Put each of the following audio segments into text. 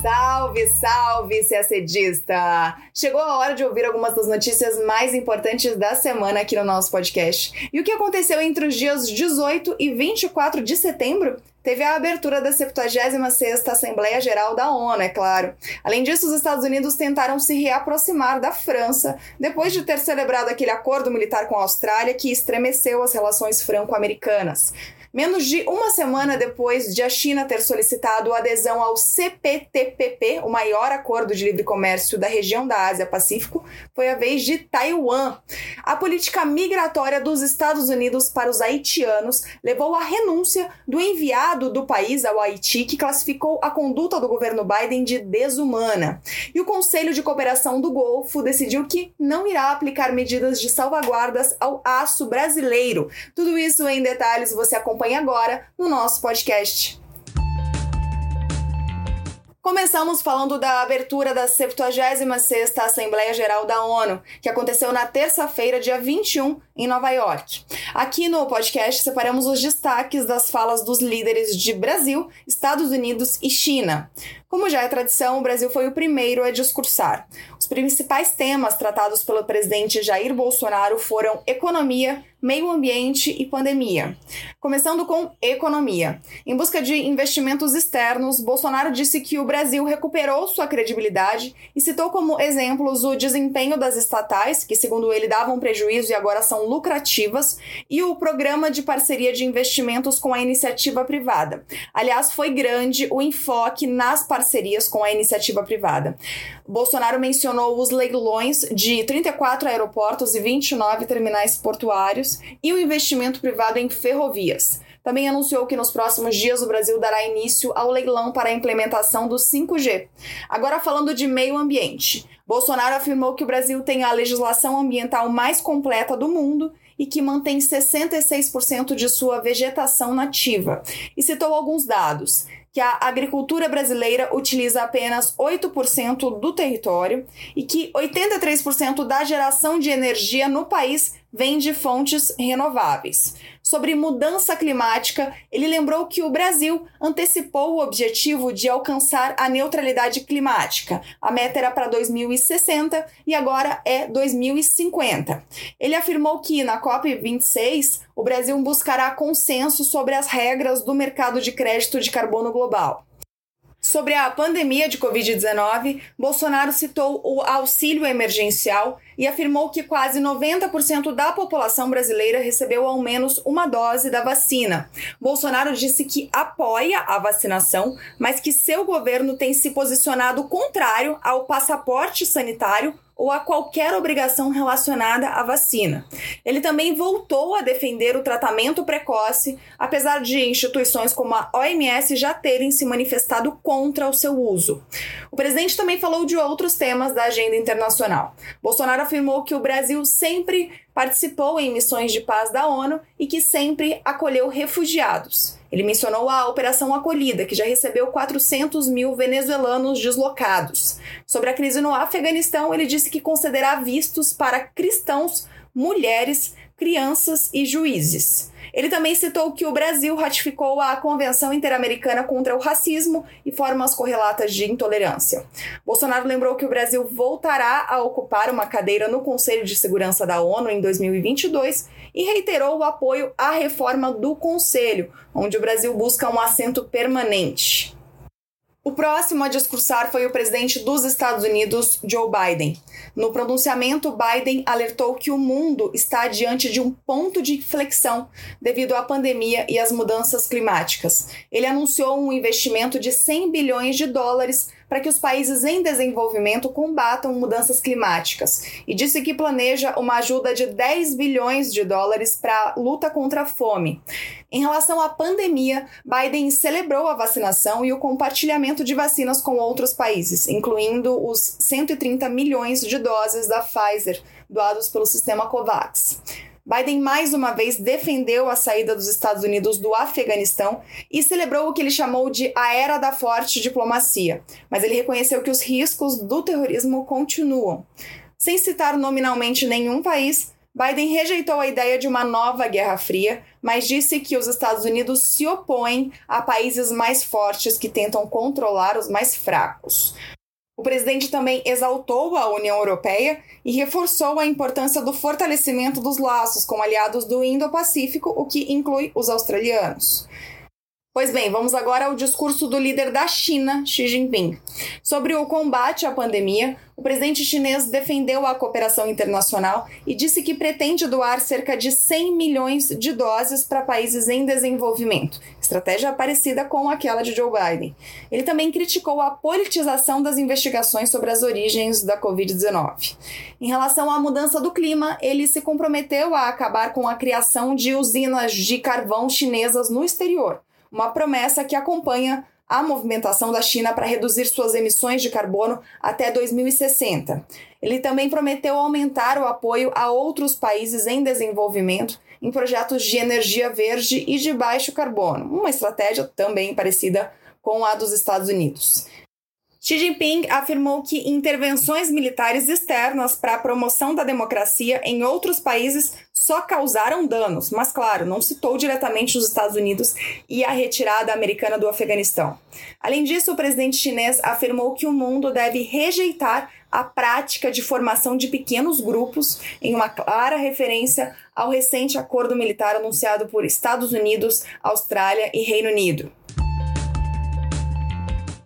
Salve, salve, CACDista! Chegou a hora de ouvir algumas das notícias mais importantes da semana aqui no nosso podcast. E o que aconteceu entre os dias 18 e 24 de setembro? Teve a abertura da 76ª Assembleia Geral da ONU, é claro. Além disso, os Estados Unidos tentaram se reaproximar da França depois de ter celebrado aquele acordo militar com a Austrália que estremeceu as relações franco-americanas. Menos de uma semana depois de a China ter solicitado adesão ao CPTPP, o maior acordo de livre comércio da região da Ásia-Pacífico, foi a vez de Taiwan. A política migratória dos Estados Unidos para os haitianos levou à renúncia do enviado do país ao Haiti, que classificou a conduta do governo Biden de desumana. E o Conselho de Cooperação do Golfo decidiu que não irá aplicar medidas de salvaguardas ao aço brasileiro. Tudo isso em detalhes você acompanha agora no nosso podcast. Começamos falando da abertura da 76ª Assembleia Geral da ONU, que aconteceu na terça-feira, dia 21, em Nova York. Aqui no podcast separamos os destaques das falas dos líderes de Brasil, Estados Unidos e China. Como já é tradição, o Brasil foi o primeiro a discursar. Os principais temas tratados pelo presidente Jair Bolsonaro foram economia, meio ambiente e pandemia. Começando com economia. Em busca de investimentos externos, Bolsonaro disse que o Brasil recuperou sua credibilidade e citou como exemplos o desempenho das estatais, que segundo ele davam prejuízo e agora são lucrativas, e o programa de parceria de investimentos com a iniciativa privada. Aliás, foi grande o enfoque nas parcerias com a iniciativa privada. Bolsonaro mencionou os leilões de 34 aeroportos e 29 terminais portuários e o investimento privado em ferrovias. Também anunciou que nos próximos dias o Brasil dará início ao leilão para a implementação do 5G. Agora falando de meio ambiente. Bolsonaro afirmou que o Brasil tem a legislação ambiental mais completa do mundo e que mantém 66% de sua vegetação nativa. E citou alguns dados que a agricultura brasileira utiliza apenas 8% do território e que 83% da geração de energia no país vem de fontes renováveis. Sobre mudança climática, ele lembrou que o Brasil antecipou o objetivo de alcançar a neutralidade climática. A meta era para 2060 e agora é 2050. Ele afirmou que na COP26 o Brasil buscará consenso sobre as regras do mercado de crédito de carbono global. Sobre a pandemia de Covid-19, Bolsonaro citou o auxílio emergencial e afirmou que quase 90% da população brasileira recebeu ao menos uma dose da vacina. Bolsonaro disse que apoia a vacinação, mas que seu governo tem se posicionado contrário ao passaporte sanitário ou a qualquer obrigação relacionada à vacina. Ele também voltou a defender o tratamento precoce, apesar de instituições como a OMS já terem se manifestado contra o seu uso. O presidente também falou de outros temas da agenda internacional. Bolsonaro afirmou que o Brasil sempre participou em missões de paz da ONU e que sempre acolheu refugiados. Ele mencionou a Operação Acolhida, que já recebeu 400 mil venezuelanos deslocados. Sobre a crise no Afeganistão, ele disse que concederá vistos para cristãos, mulheres, crianças e juízes. Ele também citou que o Brasil ratificou a Convenção Interamericana contra o Racismo e formas correlatas de intolerância. Bolsonaro lembrou que o Brasil voltará a ocupar uma cadeira no Conselho de Segurança da ONU em 2022 e reiterou o apoio à reforma do Conselho, onde o Brasil busca um assento permanente. O próximo a discursar foi o presidente dos Estados Unidos, Joe Biden. No pronunciamento, Biden alertou que o mundo está diante de um ponto de inflexão devido à pandemia e às mudanças climáticas. Ele anunciou um investimento de 100 bilhões de dólares para que os países em desenvolvimento combatam mudanças climáticas e disse que planeja uma ajuda de 10 bilhões de dólares para a luta contra a fome. Em relação à pandemia, Biden celebrou a vacinação e o compartilhamento de vacinas com outros países, incluindo os 130 milhões de doses da Pfizer doados pelo sistema COVAX. Biden mais uma vez defendeu a saída dos Estados Unidos do Afeganistão e celebrou o que ele chamou de a era da forte diplomacia, mas ele reconheceu que os riscos do terrorismo continuam. Sem citar nominalmente nenhum país, Biden rejeitou a ideia de uma nova Guerra Fria, mas disse que os Estados Unidos se opõem a países mais fortes que tentam controlar os mais fracos. O presidente também exaltou a União Europeia e reforçou a importância do fortalecimento dos laços com aliados do Indo-Pacífico, o que inclui os australianos. Pois bem, vamos agora ao discurso do líder da China, Xi Jinping. Sobre o combate à pandemia, o presidente chinês defendeu a cooperação internacional e disse que pretende doar cerca de 100 milhões de doses para países em desenvolvimento, estratégia parecida com aquela de Joe Biden. Ele também criticou a politização das investigações sobre as origens da Covid-19. Em relação à mudança do clima, ele se comprometeu a acabar com a criação de usinas de carvão chinesas no exterior uma promessa que acompanha a movimentação da China para reduzir suas emissões de carbono até 2060. Ele também prometeu aumentar o apoio a outros países em desenvolvimento em projetos de energia verde e de baixo carbono, uma estratégia também parecida com a dos Estados Unidos. Xi Jinping afirmou que intervenções militares externas para a promoção da democracia em outros países só causaram danos, mas, claro, não citou diretamente os Estados Unidos e a retirada americana do Afeganistão. Além disso, o presidente chinês afirmou que o mundo deve rejeitar a prática de formação de pequenos grupos, em uma clara referência ao recente acordo militar anunciado por Estados Unidos, Austrália e Reino Unido.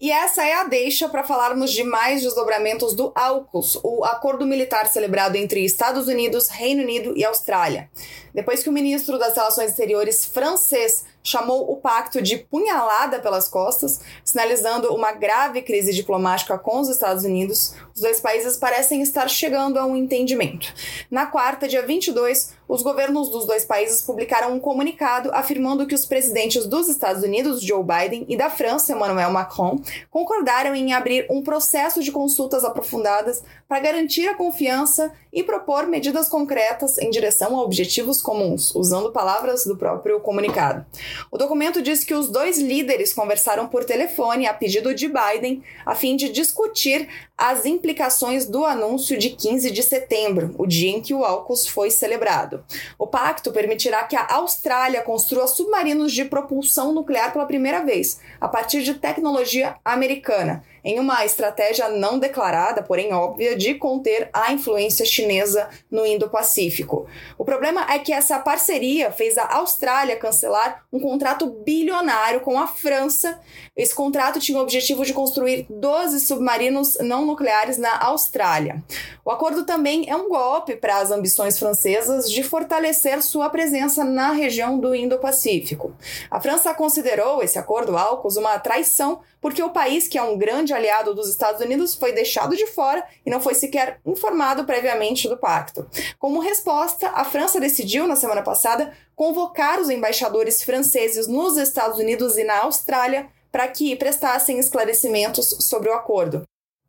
E essa é a deixa para falarmos de mais desdobramentos do AUKUS, o acordo militar celebrado entre Estados Unidos, Reino Unido e Austrália. Depois que o ministro das Relações Exteriores francês chamou o pacto de punhalada pelas costas, sinalizando uma grave crise diplomática com os Estados Unidos, os dois países parecem estar chegando a um entendimento. Na quarta, dia 22, os governos dos dois países publicaram um comunicado afirmando que os presidentes dos Estados Unidos, Joe Biden, e da França, Emmanuel Macron, concordaram em abrir um processo de consultas aprofundadas para garantir a confiança e propor medidas concretas em direção a objetivos comuns, usando palavras do próprio comunicado. O documento diz que os dois líderes conversaram por telefone a pedido de Biden a fim de discutir as implicações do anúncio de 15 de setembro, o dia em que o AUKUS foi celebrado. O pacto permitirá que a Austrália construa submarinos de propulsão nuclear pela primeira vez, a partir de tecnologia americana, em uma estratégia não declarada, porém óbvia, de conter a influência chinesa no Indo-Pacífico. O problema é que essa parceria fez a Austrália cancelar um contrato bilionário com a França. Esse contrato tinha o objetivo de construir 12 submarinos não nucleares na Austrália. O acordo também é um golpe para as ambições francesas de fortalecer sua presença na região do Indo-Pacífico. A França considerou esse acordo AUKUS uma traição porque o país, que é um grande aliado dos Estados Unidos, foi deixado de fora e não foi sequer informado previamente do pacto. Como resposta, a França decidiu, na semana passada, convocar os embaixadores franceses nos Estados Unidos e na Austrália para que prestassem esclarecimentos sobre o acordo.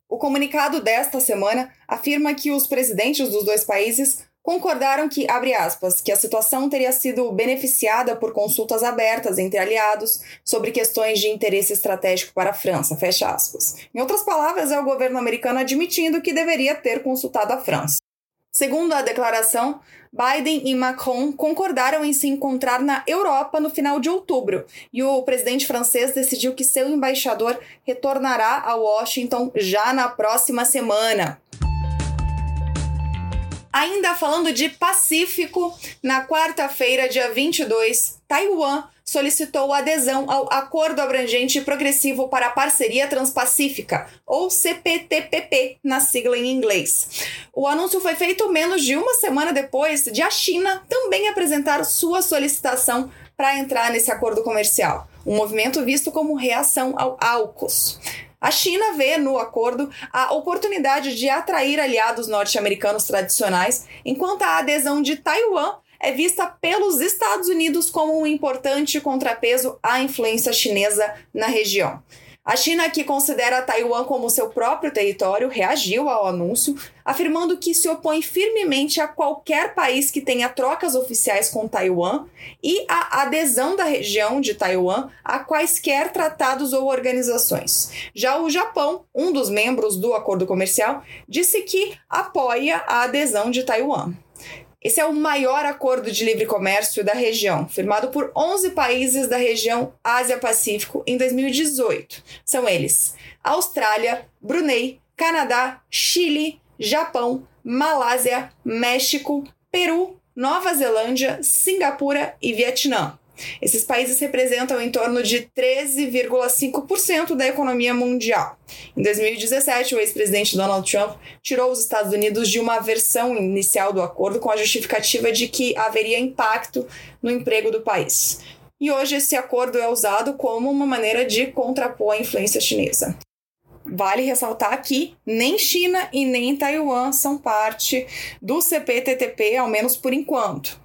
O comunicado desta semana afirma que os presidentes dos dois países concordaram que, abre aspas, que a situação teria sido beneficiada por consultas abertas entre aliados sobre questões de interesse estratégico para a França, fecha aspas. Em outras palavras, é o governo americano admitindo que deveria ter consultado a França. Segundo a declaração, Biden e Macron concordaram em se encontrar na Europa no final de outubro, e o presidente francês decidiu que seu embaixador retornará a Washington já na próxima semana. Ainda falando de Pacífico, na quarta-feira, dia 22, Taiwan solicitou adesão ao Acordo Abrangente e Progressivo para a Parceria Transpacífica, ou CPTPP, na sigla em inglês. O anúncio foi feito menos de uma semana depois de a China também apresentar sua solicitação para entrar nesse acordo comercial, um movimento visto como reação ao AUKUS. A China vê no acordo a oportunidade de atrair aliados norte-americanos tradicionais, enquanto a adesão de Taiwan é vista pelos Estados Unidos como um importante contrapeso à influência chinesa na região. A China, que considera Taiwan como seu próprio território, reagiu ao anúncio, afirmando que se opõe firmemente a qualquer país que tenha trocas oficiais com Taiwan e a adesão da região de Taiwan a quaisquer tratados ou organizações. Já o Japão, um dos membros do acordo comercial, disse que apoia a adesão de Taiwan. Esse é o maior acordo de livre comércio da região, firmado por 11 países da região Ásia-Pacífico em 2018. São eles: Austrália, Brunei, Canadá, Chile, Japão, Malásia, México, Peru, Nova Zelândia, Singapura e Vietnã. Esses países representam em torno de 13,5% da economia mundial. Em 2017, o ex-presidente Donald Trump tirou os Estados Unidos de uma versão inicial do acordo com a justificativa de que haveria impacto no emprego do país. E hoje esse acordo é usado como uma maneira de contrapor a influência chinesa. Vale ressaltar que nem China e nem Taiwan são parte do CPTPP, ao menos por enquanto.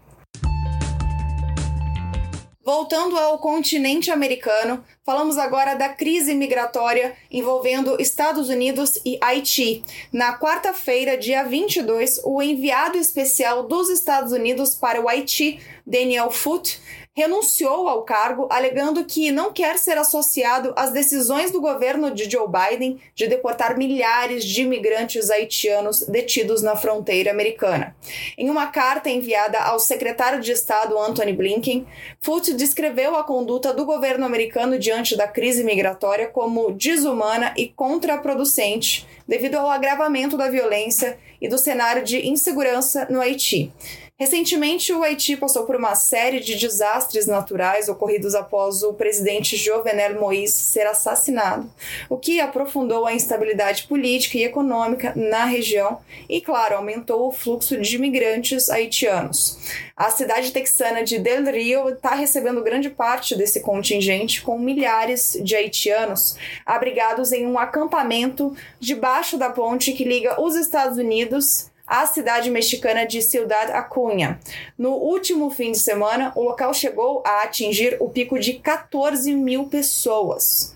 Voltando ao continente americano, falamos agora da crise migratória envolvendo Estados Unidos e Haiti. Na quarta-feira, dia 22, o enviado especial dos Estados Unidos para o Haiti, Daniel Foote, renunciou ao cargo, alegando que não quer ser associado às decisões do governo de Joe Biden de deportar milhares de imigrantes haitianos detidos na fronteira americana. Em uma carta enviada ao secretário de Estado Anthony Blinken, Foote descreveu a conduta do governo americano diante da crise migratória como desumana e contraproducente, devido ao agravamento da violência e do cenário de insegurança no Haiti. Recentemente, o Haiti passou por uma série de desastres naturais ocorridos após o presidente Jovenel Moïse ser assassinado, o que aprofundou a instabilidade política e econômica na região e, claro, aumentou o fluxo de imigrantes haitianos. A cidade texana de Del Rio está recebendo grande parte desse contingente, com milhares de haitianos abrigados em um acampamento debaixo da ponte que liga os Estados Unidos à cidade mexicana de Ciudad Acuña. No último fim de semana, o local chegou a atingir o pico de 14 mil pessoas.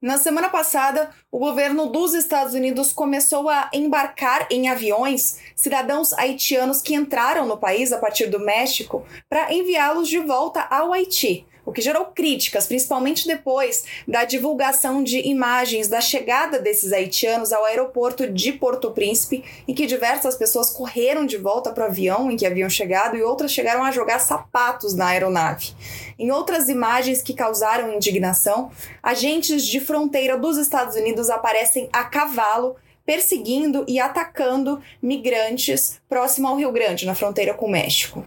Na semana passada, o governo dos Estados Unidos começou a embarcar em aviões cidadãos haitianos que entraram no país a partir do México para enviá-los de volta ao Haiti o que gerou críticas, principalmente depois da divulgação de imagens da chegada desses haitianos ao aeroporto de Porto Príncipe, em que diversas pessoas correram de volta para o avião em que haviam chegado e outras chegaram a jogar sapatos na aeronave. Em outras imagens que causaram indignação, agentes de fronteira dos Estados Unidos aparecem a cavalo perseguindo e atacando migrantes próximo ao Rio Grande, na fronteira com o México.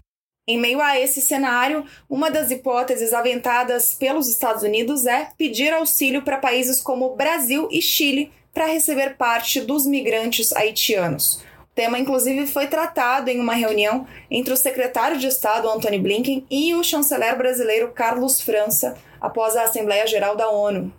Em meio a esse cenário, uma das hipóteses aventadas pelos Estados Unidos é pedir auxílio para países como Brasil e Chile para receber parte dos migrantes haitianos. O tema, inclusive, foi tratado em uma reunião entre o secretário de Estado, Antony Blinken, e o chanceler brasileiro Carlos França, após a Assembleia Geral da ONU.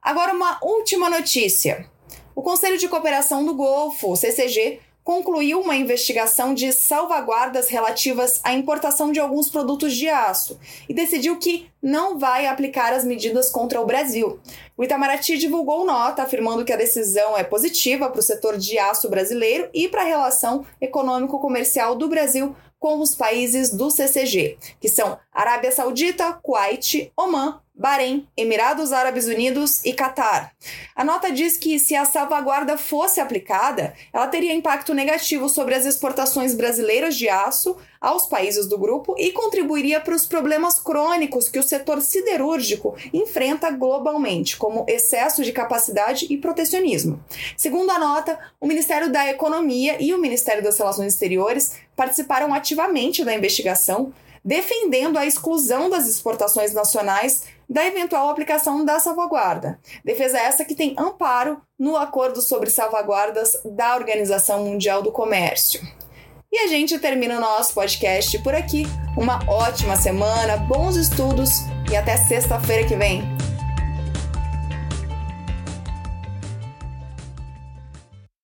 Agora, uma última notícia. O Conselho de Cooperação do Golfo, o CCG, concluiu uma investigação de salvaguardas relativas à importação de alguns produtos de aço e decidiu que não vai aplicar as medidas contra o Brasil. O Itamaraty divulgou nota afirmando que a decisão é positiva para o setor de aço brasileiro e para a relação econômico-comercial do Brasil com os países do CCG, que são Arábia Saudita, Kuwait, Oman, Bahrein, Emirados Árabes Unidos e Catar. A nota diz que, se a salvaguarda fosse aplicada, ela teria impacto negativo sobre as exportações brasileiras de aço aos países do grupo e contribuiria para os problemas crônicos que o setor siderúrgico enfrenta globalmente, como excesso de capacidade e protecionismo. Segundo a nota, o Ministério da Economia e o Ministério das Relações Exteriores participaram ativamente da investigação defendendo a exclusão das exportações nacionais da eventual aplicação da salvaguarda. Defesa essa que tem amparo no acordo sobre salvaguardas da Organização Mundial do Comércio. E a gente termina o nosso podcast por aqui. Uma ótima semana, bons estudos e até sexta-feira que vem.